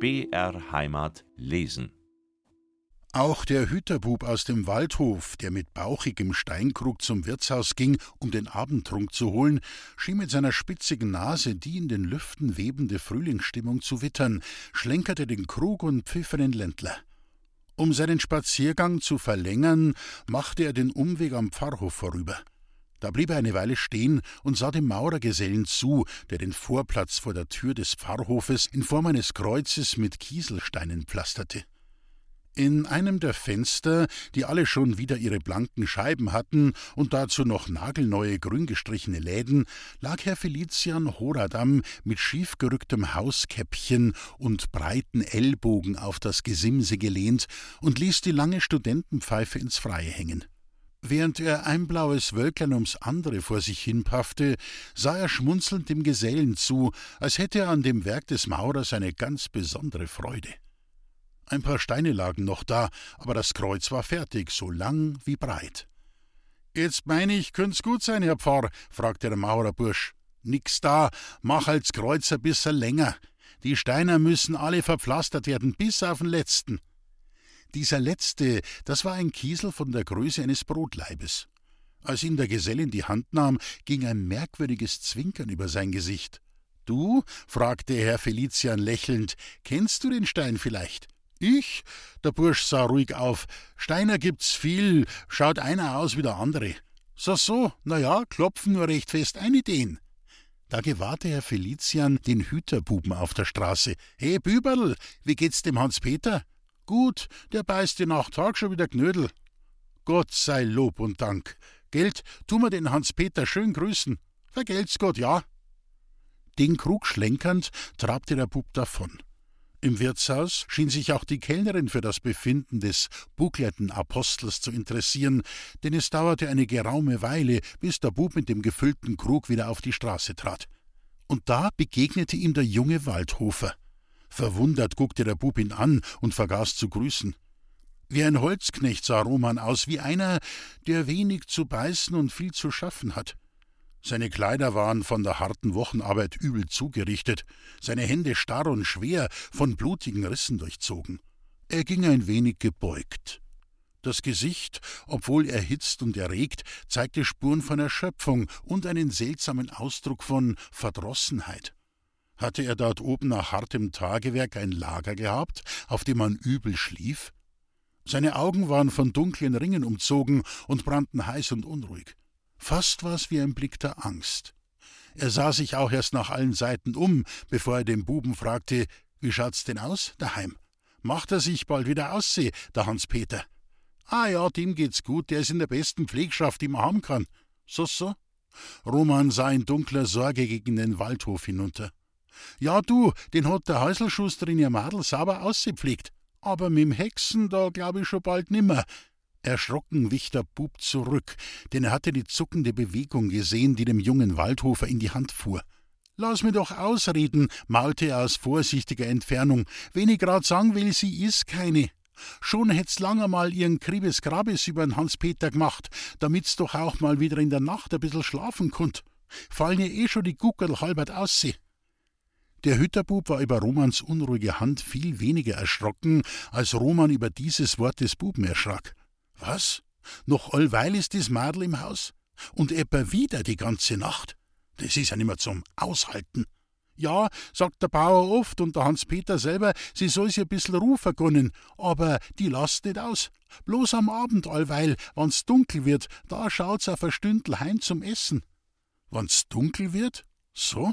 BR Heimat lesen. Auch der Hüterbub aus dem Waldhof, der mit bauchigem Steinkrug zum Wirtshaus ging, um den Abendtrunk zu holen, schien mit seiner spitzigen Nase die in den Lüften webende Frühlingsstimmung zu wittern, schlenkerte den Krug und pfiff einen Ländler. Um seinen Spaziergang zu verlängern, machte er den Umweg am Pfarrhof vorüber. Da blieb er eine Weile stehen und sah dem Maurergesellen zu, der den Vorplatz vor der Tür des Pfarrhofes in Form eines Kreuzes mit Kieselsteinen pflasterte. In einem der Fenster, die alle schon wieder ihre blanken Scheiben hatten und dazu noch nagelneue grün gestrichene Läden, lag Herr Felician Horadam mit schiefgerücktem Hauskäppchen und breiten Ellbogen auf das Gesimse gelehnt und ließ die lange Studentenpfeife ins Freie hängen. Während er ein blaues Wölklein ums andere vor sich hinpaffte, sah er schmunzelnd dem Gesellen zu, als hätte er an dem Werk des Maurers eine ganz besondere Freude. Ein paar Steine lagen noch da, aber das Kreuz war fertig, so lang wie breit. Jetzt meine ich, könnt's gut sein, Herr Pfarr, fragte der Maurerbursch. Nix da, mach als Kreuz ein bisschen länger. Die Steiner müssen alle verpflastert werden, bis auf den letzten. Dieser letzte, das war ein Kiesel von der Größe eines Brotleibes. Als ihn der Gesell in die Hand nahm, ging ein merkwürdiges Zwinkern über sein Gesicht. Du? fragte Herr Felician lächelnd, kennst du den Stein vielleicht? Ich? Der Bursch sah ruhig auf. Steiner gibt's viel, schaut einer aus wie der andere. So, so, na ja, klopfen nur recht fest ein Ideen. Da gewahrte Herr Felician den Hüterbuben auf der Straße. He, Büberl, wie geht's dem Hans-Peter? Gut, der beißt dir nach Tag schon wieder Knödel. Gott sei Lob und Dank. Geld, tu mir den Hans-Peter schön grüßen. Vergelt's Gott, ja. Den Krug schlenkernd trabte der Bub davon. Im Wirtshaus schien sich auch die Kellnerin für das Befinden des bucklerten Apostels zu interessieren, denn es dauerte eine geraume Weile, bis der Bub mit dem gefüllten Krug wieder auf die Straße trat. Und da begegnete ihm der junge Waldhofer. Verwundert guckte der Bub ihn an und vergaß zu grüßen. Wie ein Holzknecht sah Roman aus, wie einer, der wenig zu beißen und viel zu schaffen hat. Seine Kleider waren von der harten Wochenarbeit übel zugerichtet, seine Hände starr und schwer, von blutigen Rissen durchzogen. Er ging ein wenig gebeugt. Das Gesicht, obwohl erhitzt und erregt, zeigte Spuren von Erschöpfung und einen seltsamen Ausdruck von Verdrossenheit. Hatte er dort oben nach hartem Tagewerk ein Lager gehabt, auf dem man übel schlief? Seine Augen waren von dunklen Ringen umzogen und brannten heiß und unruhig. Fast war es wie ein Blick der Angst. Er sah sich auch erst nach allen Seiten um, bevor er den Buben fragte: Wie schaut's denn aus, daheim? Macht er sich bald wieder ausseh, der Hans-Peter? Ah ja, dem geht's gut, der ist in der besten Pflegschaft, die man haben kann. So, so? Roman sah in dunkler Sorge gegen den Waldhof hinunter. Ja, du, den hat der Häuselschuster in ihr Madel sauber ausgepflegt. Aber mit'm Hexen, da glaub ich schon bald nimmer. Erschrocken wich der Bub zurück, denn er hatte die zuckende Bewegung gesehen, die dem jungen Waldhofer in die Hand fuhr. Lass mir doch ausreden, maulte er aus vorsichtiger Entfernung. Wenn ich grad sagen will, sie is keine. Schon hätt's lang einmal ihren Kribes Grabes übern Hans-Peter gemacht, damit's doch auch mal wieder in der Nacht ein bissel schlafen konnt. Fallen ihr eh schon die Guckerl halbert ausseh. Der Hütterbub war über Romans unruhige Hand viel weniger erschrocken, als Roman über dieses Wort des Buben erschrak. Was? Noch allweil ist das Madel im Haus? Und etwa wieder die ganze Nacht? Das ist ja nimmer zum Aushalten. Ja, sagt der Bauer oft und der Hans-Peter selber, sie soll sich ein bissl rufen können, aber die lasst nicht aus. Bloß am Abend allweil, wann's dunkel wird, da schaut's auf ein Stündel heim zum Essen. Wann's dunkel wird? So?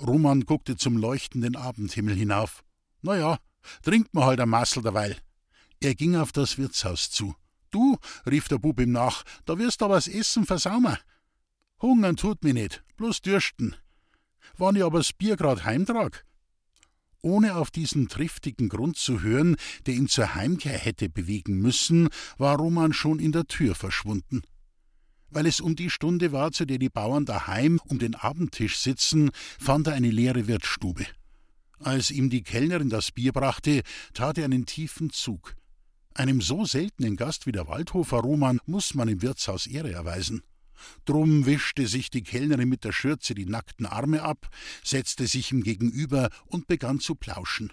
Roman guckte zum leuchtenden Abendhimmel hinauf. Na ja, trinkt man halt ein Massel derweil. Er ging auf das Wirtshaus zu. Du, rief der Bub ihm nach, da wirst aber das Essen versaumen. Hungern tut mir nicht, bloß dürsten. Wann ich aber das Bier grad heimtrag? Ohne auf diesen triftigen Grund zu hören, der ihn zur Heimkehr hätte bewegen müssen, war Roman schon in der Tür verschwunden weil es um die Stunde war, zu der die Bauern daheim um den Abendtisch sitzen, fand er eine leere Wirtsstube. Als ihm die Kellnerin das Bier brachte, tat er einen tiefen Zug. Einem so seltenen Gast wie der Waldhofer Roman muss man im Wirtshaus Ehre erweisen. Drum wischte sich die Kellnerin mit der Schürze die nackten Arme ab, setzte sich ihm gegenüber und begann zu plauschen.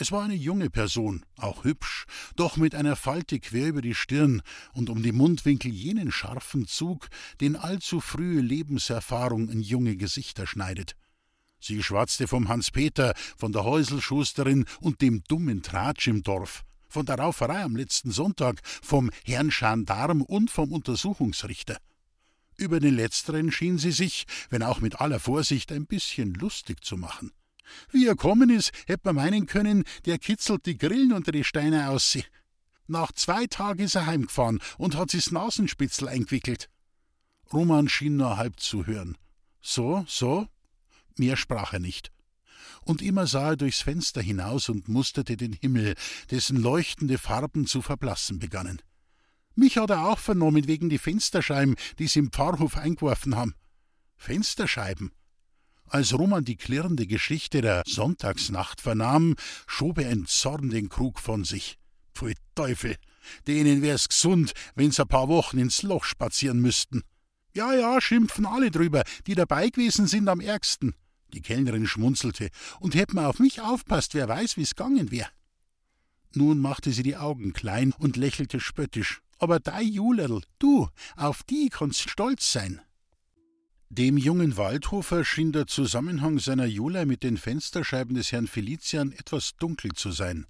Es war eine junge Person, auch hübsch, doch mit einer Falte quer über die Stirn und um die Mundwinkel jenen scharfen Zug, den allzu frühe Lebenserfahrung in junge Gesichter schneidet. Sie schwatzte vom Hans-Peter, von der Häuselschusterin und dem dummen Tratsch im Dorf, von der Rauferei am letzten Sonntag, vom Herrn Gendarm und vom Untersuchungsrichter. Über den letzteren schien sie sich, wenn auch mit aller Vorsicht, ein bisschen lustig zu machen. Wie er kommen ist, hätte man meinen können, der kitzelt die Grillen unter die Steine aus sie. Nach zwei Tagen ist er heimgefahren und hat sich Nasenspitzel eingewickelt. Roman schien nur halb zu hören. So, so? Mehr sprach er nicht. Und immer sah er durchs Fenster hinaus und musterte den Himmel, dessen leuchtende Farben zu verblassen begannen. Mich hat er auch vernommen wegen die Fensterscheiben, die sie im Pfarrhof eingeworfen haben. Fensterscheiben? Als Roman die klirrende Geschichte der Sonntagsnacht vernahm, schob er in Zorn den Krug von sich. Pfui Teufel, denen wär's gesund, wenn's ein paar Wochen ins Loch spazieren müssten. Ja, ja, schimpfen alle drüber, die dabei gewesen sind am ärgsten. Die Kellnerin schmunzelte, und hätt man auf mich aufpasst, wer weiß, wie's gangen wär. Nun machte sie die Augen klein und lächelte spöttisch. Aber dei Julerl, du, auf die kannst stolz sein. Dem jungen Waldhofer schien der Zusammenhang seiner Jule mit den Fensterscheiben des Herrn Felician etwas dunkel zu sein.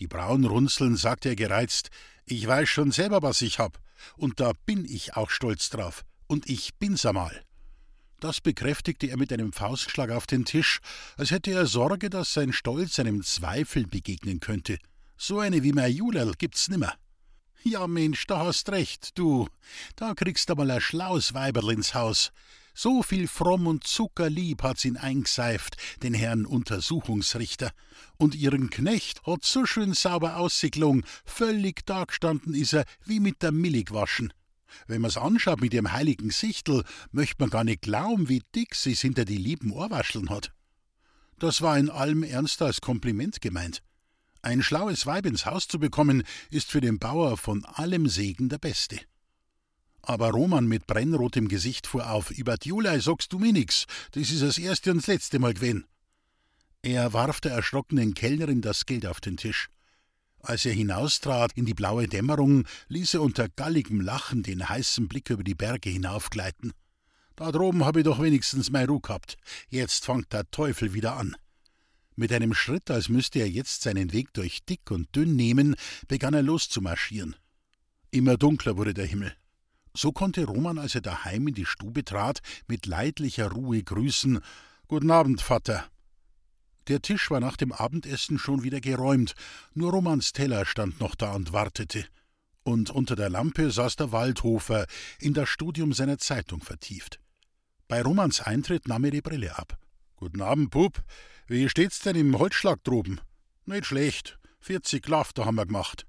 Die Brauen runzeln, sagte er gereizt, ich weiß schon selber, was ich hab, und da bin ich auch stolz drauf, und ich bin's einmal. Das bekräftigte er mit einem Faustschlag auf den Tisch, als hätte er Sorge, dass sein Stolz einem Zweifel begegnen könnte. So eine wie mein Julerl gibt's nimmer. Ja, Mensch, da hast recht, du. Da kriegst du mal ein schlaues Weiberl ins Haus. So viel fromm und zuckerlieb hat's ihn eingeseift, den Herrn Untersuchungsrichter. Und ihren Knecht hat so schön sauber ausgeklungen, völlig dagestanden is er, wie mit der Millig waschen. Wenn man's anschaut mit ihrem heiligen Sichtel, möcht man gar nicht glauben, wie dick sie's hinter die lieben Ohrwascheln hat. Das war in allem Ernst als Kompliment gemeint. Ein schlaues Weib ins Haus zu bekommen, ist für den Bauer von allem Segen der beste. Aber Roman mit brennrotem Gesicht fuhr auf. Über die Julei sagst du mir nix. Das ist das erste und das letzte Mal gewesen. Er warf der erschrockenen Kellnerin das Geld auf den Tisch. Als er hinaustrat in die blaue Dämmerung, ließ er unter galligem Lachen den heißen Blick über die Berge hinaufgleiten. Da droben hab ich doch wenigstens mein Ruh gehabt. Jetzt fangt der Teufel wieder an. Mit einem Schritt, als müsste er jetzt seinen Weg durch dick und dünn nehmen, begann er loszumarschieren. Immer dunkler wurde der Himmel. So konnte Roman, als er daheim in die Stube trat, mit leidlicher Ruhe grüßen Guten Abend, Vater. Der Tisch war nach dem Abendessen schon wieder geräumt, nur Romans Teller stand noch da und wartete. Und unter der Lampe saß der Waldhofer, in das Studium seiner Zeitung vertieft. Bei Romans Eintritt nahm er die Brille ab. Guten Abend, Bub. Wie steht's denn im Holzschlag droben? Nicht schlecht. 40 Lafter haben wir gemacht.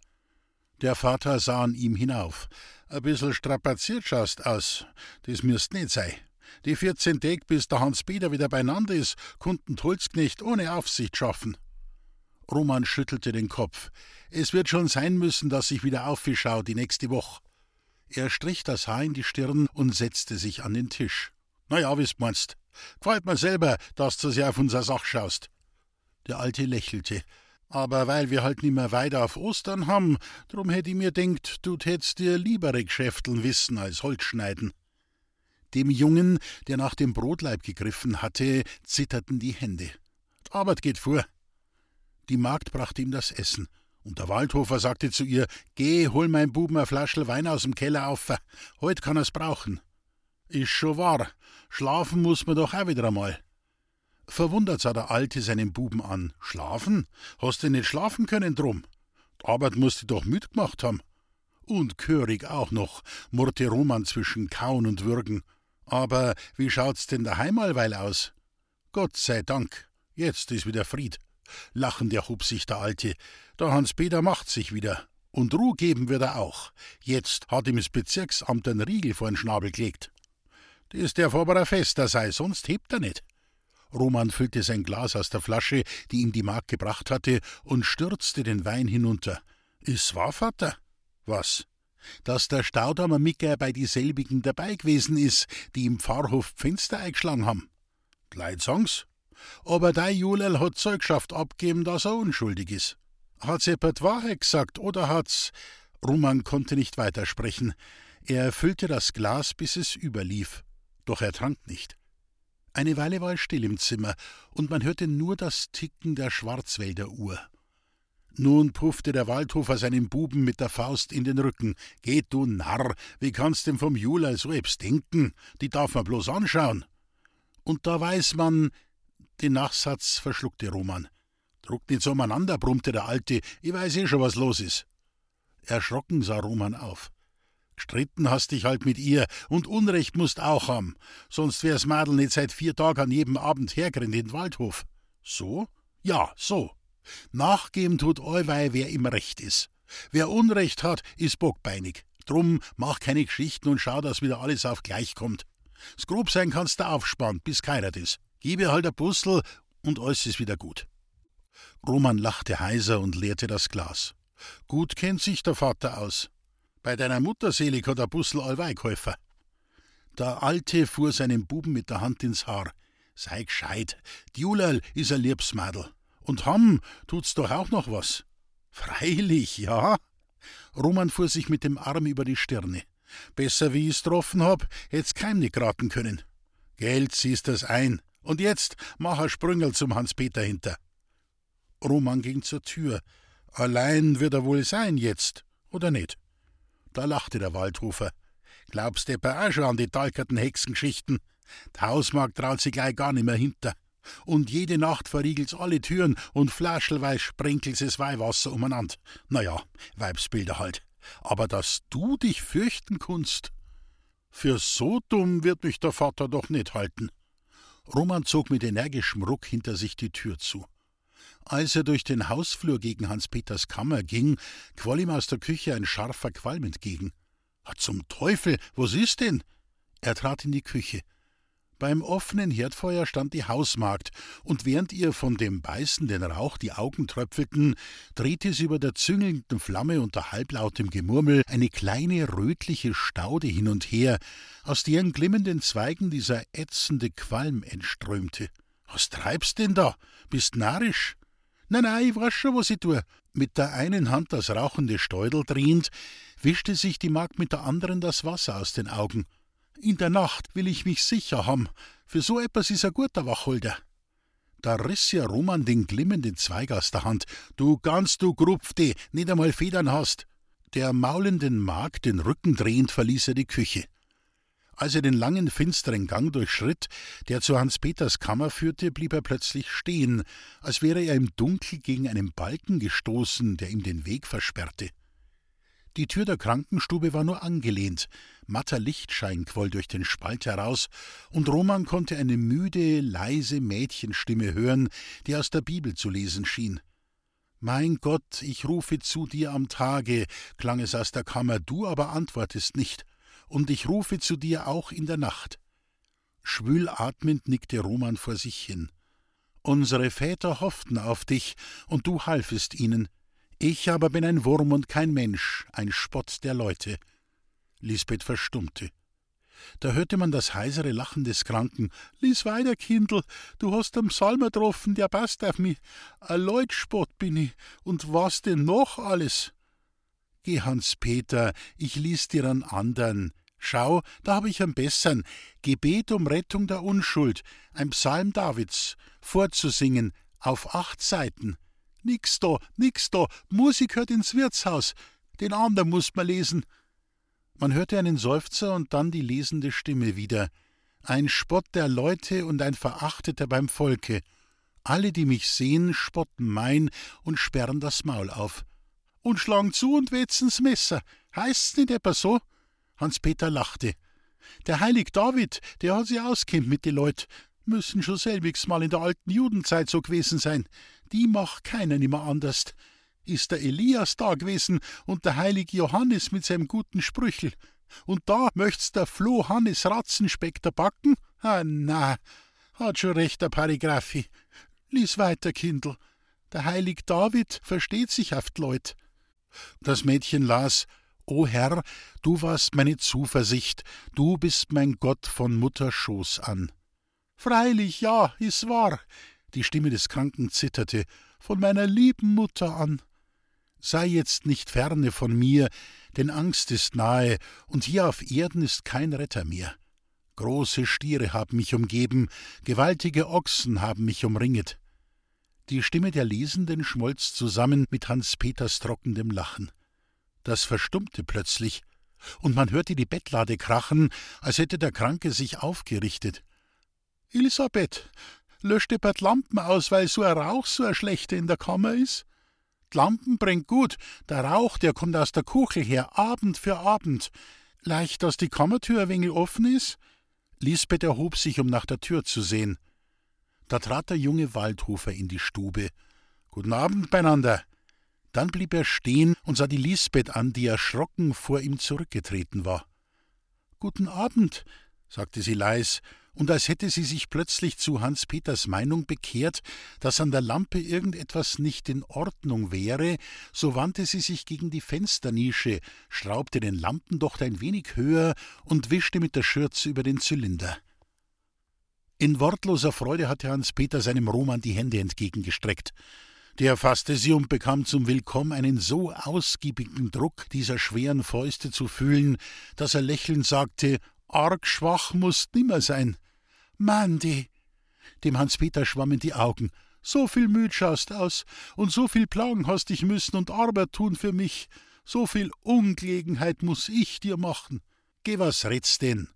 Der Vater sah an ihm hinauf. Ein bissel strapaziert schaust aus. Das müsst nicht sein. Die 14 Tage, bis der Hans-Peter wieder beieinander ist, konnten Holzknecht ohne Aufsicht schaffen. Roman schüttelte den Kopf. Es wird schon sein müssen, dass ich wieder aufschau die nächste Woche. Er strich das Haar in die Stirn und setzte sich an den Tisch. Na ja, wie's meinst. Gefällt mir selber, dass du sehr auf unser Sach schaust. Der Alte lächelte. Aber weil wir halt nimmer weiter auf Ostern haben, drum hätt ich mir denkt, du tätst dir liebere Geschäfteln wissen als Holzschneiden. Dem Jungen, der nach dem Brotleib gegriffen hatte, zitterten die Hände. Arbeit geht vor. Die Magd brachte ihm das Essen, und der Waldhofer sagte zu ihr: Geh, hol mein Buben ein Flaschel Wein aus dem Keller auf, heut kann er's brauchen. Ist schon wahr, schlafen muss man doch auch wieder einmal. Verwundert sah der Alte seinen Buben an. Schlafen? Hast du nicht schlafen können drum? Die Arbeit musst du doch müd gemacht haben. Und körig auch noch, murrte Roman zwischen Kauen und Würgen. Aber wie schaut's denn daheim allweil aus? Gott sei Dank, jetzt ist wieder Fried. Lachend erhob sich der Alte. Der Hans-Peter macht sich wieder. Und Ruh geben wird er auch. Jetzt hat ihm das Bezirksamt einen Riegel vor den Schnabel gelegt. Das darf aber ein Fester sei, sonst hebt er nicht. Roman füllte sein Glas aus der Flasche, die ihm die Magd gebracht hatte, und stürzte den Wein hinunter. Is wahr, Vater? Was? Dass der Staudammer Micker bei dieselbigen dabei gewesen is, die im Pfarrhof Fenster eingeschlagen haben. Leid sagen's? Aber dein Julel hat Zeugschaft abgeben, dass er unschuldig ist. Hat's jemand Wahrheit gesagt oder hat's. Roman konnte nicht weitersprechen. Er erfüllte das Glas, bis es überlief. Doch er trank nicht. Eine Weile war es still im Zimmer, und man hörte nur das Ticken der Schwarzwälder Uhr. Nun puffte der Waldhofer seinem Buben mit der Faust in den Rücken. Geht du Narr, wie kannst denn vom Jula so ebs denken? Die darf man bloß anschauen. Und da weiß man, den Nachsatz verschluckte Roman. Druckt nicht so umeinander, brummte der Alte, ich weiß eh schon, was los ist. Erschrocken sah Roman auf. Gestritten hast dich halt mit ihr und Unrecht musst auch haben, sonst wär's Madel nicht seit vier Tagen an jedem Abend hergerannt in den Waldhof. So? Ja, so. Nachgeben tut allweil, wer im Recht ist. Wer Unrecht hat, ist bockbeinig. Drum mach keine Geschichten und schau, dass wieder alles auf gleich kommt. Das grob sein kannst du aufsparen, bis keirat ist. Gib ihr halt ein Bussel und alles ist wieder gut. Roman lachte heiser und leerte das Glas. Gut kennt sich der Vater aus. Bei deiner Mutter selig hat der Bussel allweil geholfen. Der Alte fuhr seinem Buben mit der Hand ins Haar. Sei gescheit, die Julerl is ein Liebsmadel. Und ham tut's doch auch noch was. Freilich, ja. Roman fuhr sich mit dem Arm über die Stirne. Besser wie ich's getroffen hab, hätt's keinem nicht geraten können. Geld siehst das ein. Und jetzt mach ein Sprüngel zum Hans-Peter hinter. Roman ging zur Tür. Allein wird er wohl sein jetzt, oder nicht? Da lachte der Waldhofer. Glaubst du auch schon an die talkerten Hexengeschichten? Die Hausmarkt traut sich gleich gar nicht mehr hinter. Und jede Nacht verriegelt's alle Türen und flaschelweis sprenkelt's es Weihwasser umeinander. Na ja, Weibsbilder halt. Aber dass du dich fürchten kunst. Für so dumm wird mich der Vater doch nicht halten. Roman zog mit energischem Ruck hinter sich die Tür zu. Als er durch den Hausflur gegen Hans-Peters Kammer ging, quoll ihm aus der Küche ein scharfer Qualm entgegen. Zum Teufel, was ist denn? Er trat in die Küche. Beim offenen Herdfeuer stand die Hausmagd, und während ihr von dem beißenden Rauch die Augen tröpfelten, drehte sie über der züngelnden Flamme unter halblautem Gemurmel eine kleine rötliche Staude hin und her, aus deren glimmenden Zweigen dieser ätzende Qualm entströmte. Was treibst denn da? Bist narrisch? Nein, nein, ich weiß schon, was ich tue. Mit der einen Hand das rauchende Stäudel drehend, wischte sich die Magd mit der anderen das Wasser aus den Augen. In der Nacht will ich mich sicher haben. Für so etwas ist ein guter Wacholder. Da riss ja Roman den glimmenden Zweig aus der Hand. Du ganz, du Grupfte, nicht einmal Federn hast. Der maulenden Magd den Rücken drehend verließ er die Küche. Als er den langen, finsteren Gang durchschritt, der zu Hans Peters Kammer führte, blieb er plötzlich stehen, als wäre er im Dunkel gegen einen Balken gestoßen, der ihm den Weg versperrte. Die Tür der Krankenstube war nur angelehnt, matter Lichtschein quoll durch den Spalt heraus, und Roman konnte eine müde, leise Mädchenstimme hören, die aus der Bibel zu lesen schien. Mein Gott, ich rufe zu dir am Tage, klang es aus der Kammer, du aber antwortest nicht, und ich rufe zu dir auch in der Nacht. Schwül atmend nickte Roman vor sich hin. Unsere Väter hofften auf dich, und du halfest ihnen. Ich aber bin ein Wurm und kein Mensch, ein Spott der Leute. Lisbeth verstummte. Da hörte man das heisere Lachen des Kranken. Lies weiter, Kindl, du hast am Psalmer getroffen, der passt auf mich. Ein Leutspott bin ich, und was denn noch alles? Geh, Hans-Peter, ich lies dir an andern. Schau, da hab ich am bessern. Gebet um Rettung der Unschuld, ein Psalm Davids, vorzusingen, auf acht Seiten. Nix da, nix da, Musik hört ins Wirtshaus. Den andern muss man lesen. Man hörte einen Seufzer und dann die lesende Stimme wieder. Ein Spott der Leute und ein Verachteter beim Volke. Alle, die mich sehen, spotten mein und sperren das Maul auf. Und schlagen zu und wetzen's Messer. Heißt's nicht etwa so? Hans-Peter lachte. Der Heilig David, der hat sich auskennt mit den Leut, müssen schon selbigs mal in der alten Judenzeit so gewesen sein die macht keiner nimmer anders. Ist der Elias da gewesen und der heilige Johannes mit seinem guten Sprüchel. Und da möcht's der Floh Hannes Ratzenspeck backen? Ah, na, hat schon recht, der Paragraphi. Lies weiter, Kindl. Der heilig David versteht sich auf Leut. Das Mädchen las, O Herr, du warst meine Zuversicht, du bist mein Gott von Mutterschoß an. Freilich, ja, is wahr. Die Stimme des Kranken zitterte. Von meiner lieben Mutter an. Sei jetzt nicht ferne von mir, denn Angst ist nahe, und hier auf Erden ist kein Retter mehr. Große Stiere haben mich umgeben, gewaltige Ochsen haben mich umringet. Die Stimme der Lesenden schmolz zusammen mit Hans Peters trockenem Lachen. Das verstummte plötzlich, und man hörte die Bettlade krachen, als hätte der Kranke sich aufgerichtet. Elisabeth, löscht die bald Lampen aus, weil so ein Rauch so ein schlechter in der Kammer is? Die Lampen bringt gut, der Rauch, der kommt aus der Kuchel her, Abend für Abend. Leicht, dass die Kammertür ein wenig offen is? Lisbeth erhob sich, um nach der Tür zu sehen. Da trat der junge Waldhofer in die Stube. Guten Abend beieinander. Dann blieb er stehen und sah die Lisbeth an, die erschrocken vor ihm zurückgetreten war. Guten Abend, sagte sie leis, und als hätte sie sich plötzlich zu Hans Peters Meinung bekehrt, dass an der Lampe irgendetwas nicht in Ordnung wäre, so wandte sie sich gegen die Fensternische, schraubte den Lampendocht ein wenig höher und wischte mit der Schürze über den Zylinder. In wortloser Freude hatte Hans Peter seinem Roman die Hände entgegengestreckt. Der fasste sie und bekam zum Willkommen einen so ausgiebigen Druck dieser schweren Fäuste zu fühlen, dass er lächelnd sagte: Arg schwach musst nimmer sein. Mandi! Dem Hans-Peter schwammen die Augen. So viel Müd schaust aus, und so viel Plagen hast dich müssen und Arbeit tun für mich. So viel Ungelegenheit muss ich dir machen. Geh, was redst denn?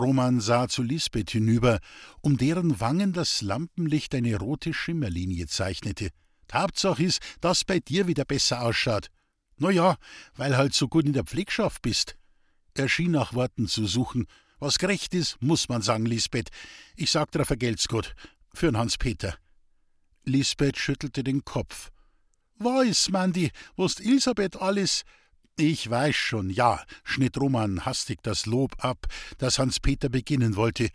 Roman sah zu Lisbeth hinüber, um deren Wangen das Lampenlicht eine rote Schimmerlinie zeichnete. Hauptsache ist, dass bei dir wieder besser ausschaut. Na ja, weil halt so gut in der Pflegschaft bist. Er schien nach Worten zu suchen. Was gerecht ist, muss man sagen, Lisbeth. Ich sag dir, vergelt's gut. Für'n Hans-Peter. Lisbeth schüttelte den Kopf. Weiß, Mandi, wost Elisabeth alles. Ich weiß schon, ja, schnitt Roman hastig das Lob ab, das Hans-Peter beginnen wollte.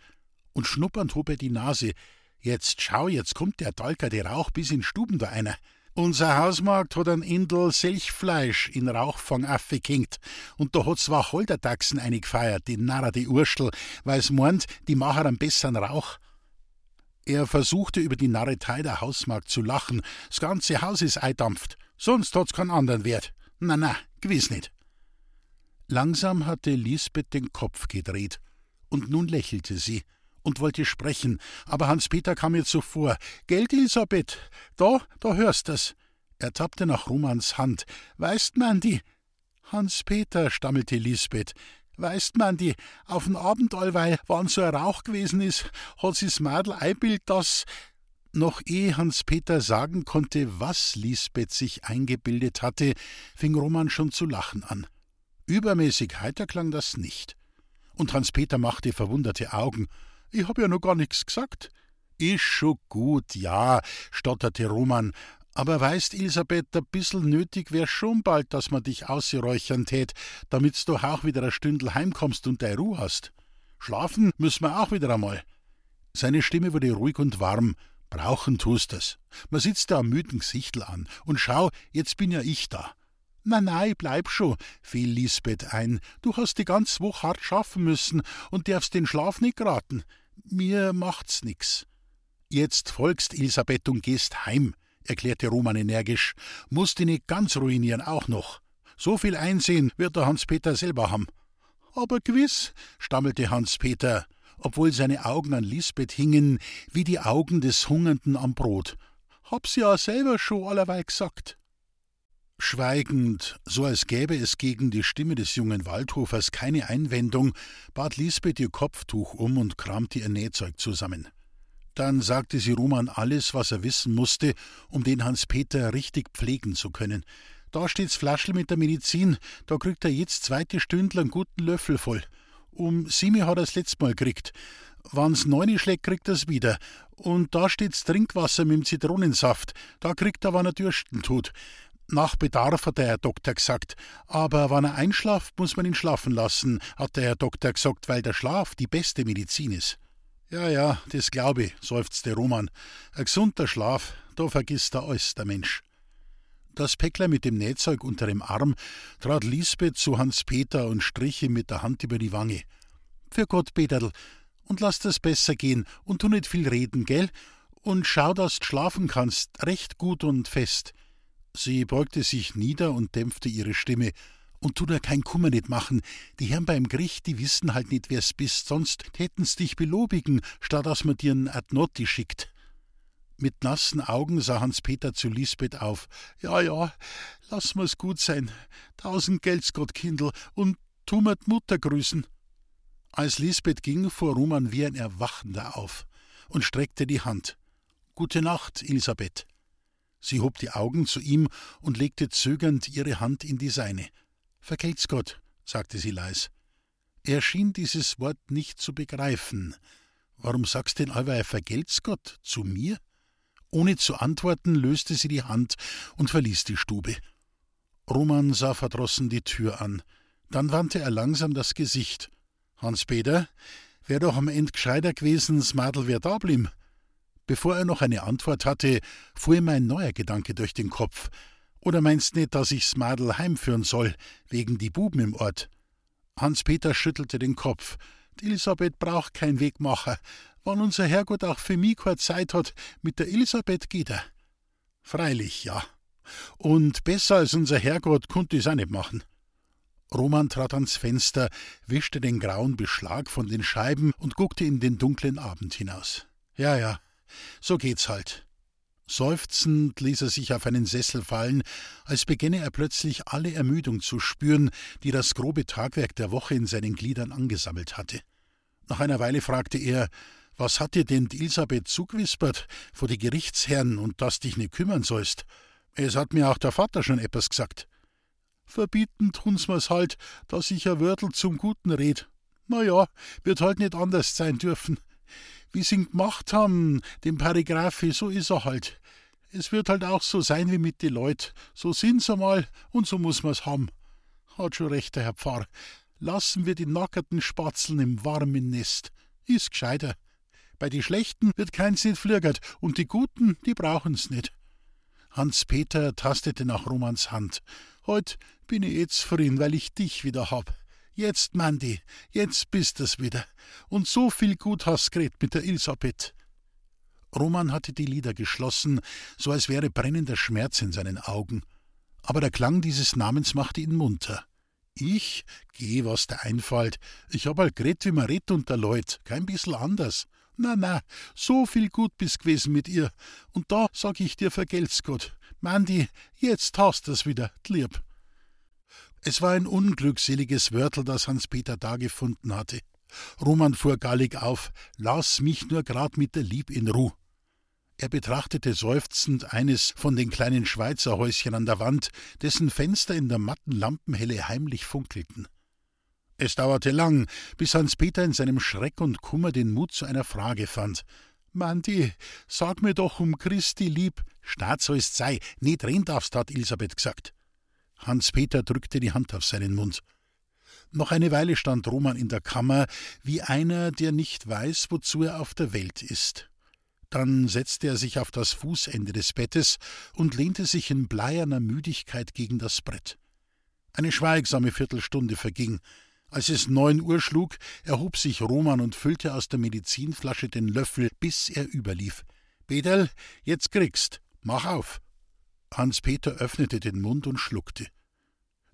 Und schnuppernd hob er die Nase. Jetzt schau, jetzt kommt der Dalker, der Rauch bis in Stuben da einer. Unser Hausmarkt hat ein Indel Selchfleisch in Rauchfang aufgekinkt. Und da hat zwei Holdertaxen eingefeiert, die Narrer, die Urstel, weil's meint, die machen einen besseren Rauch. Er versuchte über die Narretei der Hausmarkt zu lachen. Das ganze Haus ist eindampft. Sonst hat's keinen anderen Wert. Na, na, gewiss nicht. Langsam hatte Lisbeth den Kopf gedreht. Und nun lächelte sie und wollte sprechen, aber Hans-Peter kam ihr zuvor. Geld, Elisabeth? Da, da hörst es. Er tappte nach Romans Hand. Weißt man die? Hans-Peter, stammelte Lisbeth. Weißt man die, auf'n Abend allweil, wann so ein Rauch gewesen is, hat sie's Madel einbild, dass. Noch ehe Hans-Peter sagen konnte, was Lisbeth sich eingebildet hatte, fing Roman schon zu lachen an. Übermäßig heiter klang das nicht. Und Hans-Peter machte verwunderte Augen. Ich hab ja noch gar nichts gesagt. Ist schon gut, ja, stotterte Roman. Aber weißt, Elisabeth, ein bissel nötig wär schon bald, dass man dich ausräuchern tät, damit's doch auch wieder ein Stündel heimkommst und deine Ruhe hast. Schlafen müssen wir auch wieder einmal. Seine Stimme wurde ruhig und warm. Brauchen tust es. Man sitzt da am müden Gesichtl an. Und schau, jetzt bin ja ich da. Na nein, bleib schon, fiel Lisbeth ein. Du hast die ganze Woche hart schaffen müssen und darfst den Schlaf nicht geraten. Mir macht's nix. Jetzt folgst Elisabeth und gehst heim, erklärte Roman energisch. Musst die nicht ganz ruinieren, auch noch. So viel Einsehen wird der Hans-Peter selber haben. Aber gewiss, stammelte Hans-Peter, obwohl seine Augen an Lisbeth hingen, wie die Augen des Hungernden am Brot. Hab's ja selber schon allerweil gesagt. Schweigend, so als gäbe es gegen die Stimme des jungen Waldhofers keine Einwendung, bat Lisbeth ihr Kopftuch um und kramte ihr Nähzeug zusammen. Dann sagte sie Roman alles, was er wissen musste, um den Hans-Peter richtig pflegen zu können. Da steht's Flaschel mit der Medizin, da kriegt er jetzt zweite Stündler einen guten Löffel voll. Um sieben hat er's letztes Mal gekriegt. Wann's neune schlägt, kriegt er's wieder. Und da steht's Trinkwasser mit dem Zitronensaft, da kriegt er, wann er dürsten tut. Nach Bedarf hat der Herr Doktor gesagt, aber wenn er einschlaft, muss man ihn schlafen lassen, hat der Herr Doktor gesagt, weil der Schlaf die beste Medizin ist. Ja, ja, das glaube ich, seufzte Roman. Ein gesunder Schlaf, da vergisst er alles, der Mensch. Das Päckler mit dem Nähzeug unter dem Arm trat Lisbeth zu Hans Peter und strich ihm mit der Hand über die Wange. Für Gott, Peterl, Und lass das besser gehen und tu nicht viel reden, gell? Und schau, dass du schlafen kannst, recht gut und fest. Sie beugte sich nieder und dämpfte ihre Stimme. Und tu dir kein Kummer nicht machen. Die Herren beim Gericht, die wissen halt nicht, wer's bist, sonst täten's dich belobigen, statt dass man dir n Adnotti schickt. Mit nassen Augen sah Hans-Peter zu Lisbeth auf. Ja, ja, lass mir's gut sein. Tausend Gelds, Gott Kindl, und tu mir Mutter grüßen. Als Lisbeth ging, fuhr Roman wie ein Erwachender auf und streckte die Hand. Gute Nacht, Elisabeth. Sie hob die Augen zu ihm und legte zögernd ihre Hand in die seine. Vergelt's Gott, sagte sie leis. Er schien dieses Wort nicht zu begreifen. Warum sagst denn allweil vergelt's Gott zu mir? Ohne zu antworten, löste sie die Hand und verließ die Stube. Roman sah verdrossen die Tür an. Dann wandte er langsam das Gesicht. Hans-Peter, wär doch am End gescheiter gewesen, das Madel wär da blieben. Bevor er noch eine Antwort hatte, fuhr ihm ein neuer Gedanke durch den Kopf. Oder meinst nicht, dass ich's Madel heimführen soll, wegen die Buben im Ort? Hans-Peter schüttelte den Kopf. Die Elisabeth braucht kein Wegmacher. Wann unser Herrgott auch für mich keine Zeit hat, mit der Elisabeth geht er. Freilich, ja. Und besser als unser Herrgott konnte ich's auch nicht machen. Roman trat ans Fenster, wischte den grauen Beschlag von den Scheiben und guckte in den dunklen Abend hinaus. Ja, ja, so geht's halt. Seufzend ließ er sich auf einen Sessel fallen, als beginne er plötzlich alle Ermüdung zu spüren, die das grobe Tagwerk der Woche in seinen Gliedern angesammelt hatte. Nach einer Weile fragte er, was hat dir denn die Elisabeth zugewispert vor die Gerichtsherren und dass dich nicht kümmern sollst? Es hat mir auch der Vater schon etwas gesagt. Verbieten tun's mir's halt, dass ich a Wörtel zum Guten red. Na ja, wird halt nicht anders sein dürfen. Wie sie'n gemacht haben, den Paragraphi, so is er halt. Es wird halt auch so sein wie mit die Leut. So sind's einmal und so muss man's haben. Hat schon recht, der Herr Pfarr. Lassen wir die nackerten Spatzeln im warmen Nest. Is gescheiter. Bei die Schlechten wird keins nicht flirgert und die Guten, die brauchen's nicht. Hans-Peter tastete nach Romans Hand. Heut bin ich eh zufrieden, weil ich dich wieder hab. Jetzt, Mandy, jetzt bist es wieder. Und so viel gut hast geredet mit der Elisabeth. Roman hatte die Lider geschlossen, so als wäre brennender Schmerz in seinen Augen. Aber der Klang dieses Namens machte ihn munter. Ich? Geh, was der einfällt. Ich hab halt geredet, wie man redet unter Leut, kein bissel anders. Na, na, so viel gut bist gewesen mit ihr. Und da sag ich dir vergelt's Gott. Mandy, jetzt hast du's wieder, lieb. Es war ein unglückseliges Wörtel, das Hans-Peter da gefunden hatte. Roman fuhr gallig auf. Lass mich nur grad mit der Lieb in Ruh. Er betrachtete seufzend eines von den kleinen Schweizerhäuschen an der Wand, dessen Fenster in der matten Lampenhelle heimlich funkelten. Es dauerte lang, bis Hans-Peter in seinem Schreck und Kummer den Mut zu einer Frage fand. Mandi, sag mir doch um Christi lieb. Staat soll's sei, nicht reden darfst, hat Elisabeth gesagt. Hans-Peter drückte die Hand auf seinen Mund. Noch eine Weile stand Roman in der Kammer, wie einer, der nicht weiß, wozu er auf der Welt ist. Dann setzte er sich auf das Fußende des Bettes und lehnte sich in bleierner Müdigkeit gegen das Brett. Eine schweigsame Viertelstunde verging. Als es neun Uhr schlug, erhob sich Roman und füllte aus der Medizinflasche den Löffel, bis er überlief. Bedel, jetzt kriegst. Mach auf. Hans-Peter öffnete den Mund und schluckte.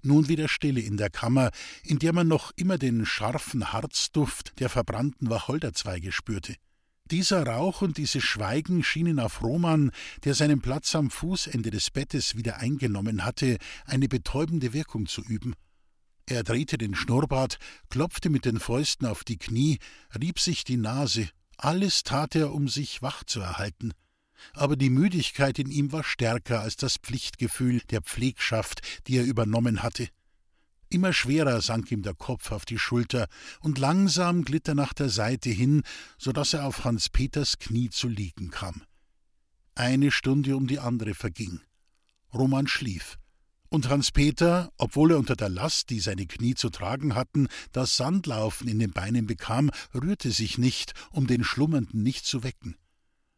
Nun wieder Stille in der Kammer, in der man noch immer den scharfen Harzduft der verbrannten Wacholderzweige spürte. Dieser Rauch und dieses Schweigen schienen auf Roman, der seinen Platz am Fußende des Bettes wieder eingenommen hatte, eine betäubende Wirkung zu üben. Er drehte den Schnurrbart, klopfte mit den Fäusten auf die Knie, rieb sich die Nase, alles tat er, um sich wach zu erhalten. Aber die Müdigkeit in ihm war stärker als das Pflichtgefühl der Pflegschaft, die er übernommen hatte. Immer schwerer sank ihm der Kopf auf die Schulter, und langsam glitt er nach der Seite hin, so dass er auf Hans Peters Knie zu liegen kam. Eine Stunde um die andere verging. Roman schlief und Hans-Peter, obwohl er unter der Last, die seine Knie zu tragen hatten, das Sandlaufen in den Beinen bekam, rührte sich nicht, um den Schlummernden nicht zu wecken.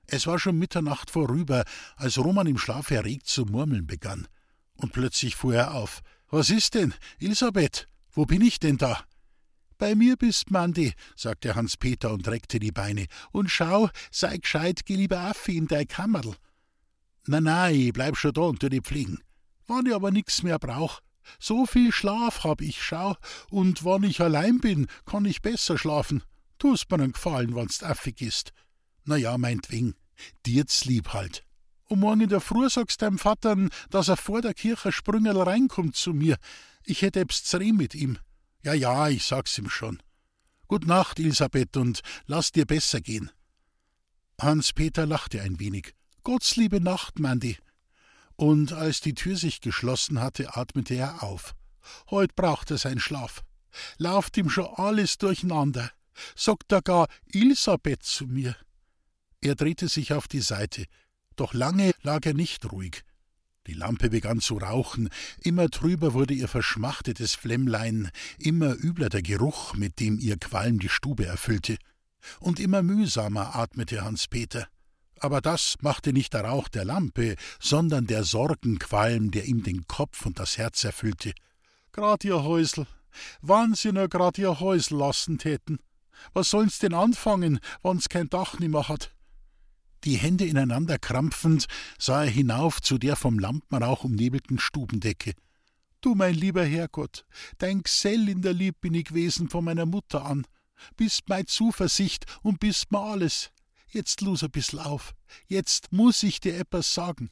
Es war schon Mitternacht vorüber, als Roman im Schlaf erregt zu murmeln begann. Und plötzlich fuhr er auf. Was ist denn, Elisabeth? Wo bin ich denn da? Bei mir bist, Mandi, sagte Hans-Peter und reckte die Beine. Und schau, sei gescheit, geh lieber Affi in dein Kammerl. Na, ich bleib schon da und tu die pflegen. Wann ich aber nix mehr brauch. So viel Schlaf hab ich, schau, und wann ich allein bin, kann ich besser schlafen. Tust mir nen Gefallen, wann's affig ist. Na ja, meinetwegen, dir's lieb halt. Und morgen in der Früh sagst deinem Vater, dass er vor der Kirche Sprüngerl reinkommt zu mir. Ich hätte ebs z'reh mit ihm. Ja, ja, ich sag's ihm schon. Gut Nacht, Elisabeth, und lass dir besser gehen. Hans-Peter lachte ein wenig. Gott's liebe Nacht, Mandy. Und als die Tür sich geschlossen hatte, atmete er auf. Heut braucht er seinen Schlaf. Lauft ihm schon alles durcheinander. Sagt er gar Elisabeth zu mir. Er drehte sich auf die Seite. Doch lange lag er nicht ruhig. Die Lampe begann zu rauchen, immer trüber wurde ihr verschmachtetes Flämmlein, immer übler der Geruch, mit dem ihr Qualm die Stube erfüllte. Und immer mühsamer atmete Hans Peter aber das machte nicht der Rauch der Lampe, sondern der Sorgenqualm, der ihm den Kopf und das Herz erfüllte. Grad ihr Häusl, wann sie nur grad ihr Häusl lassen täten. Was sollen's denn anfangen, wann's kein Dach nimmer hat? Die Hände ineinander krampfend sah er hinauf zu der vom Lampenrauch umnebelten Stubendecke. Du, mein lieber Herrgott, dein Gesell in der Lieb bin ich gewesen von meiner Mutter an. Bist mei Zuversicht und bist mir alles. Jetzt lus a bissl auf. Jetzt muss ich dir etwas sagen.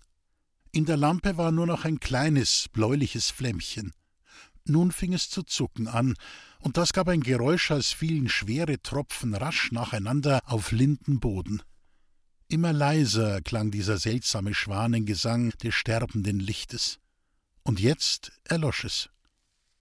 In der Lampe war nur noch ein kleines, bläuliches Flämmchen. Nun fing es zu zucken an, und das gab ein Geräusch, als fielen schwere Tropfen rasch nacheinander auf linden Boden. Immer leiser klang dieser seltsame Schwanengesang des sterbenden Lichtes. Und jetzt erlosch es.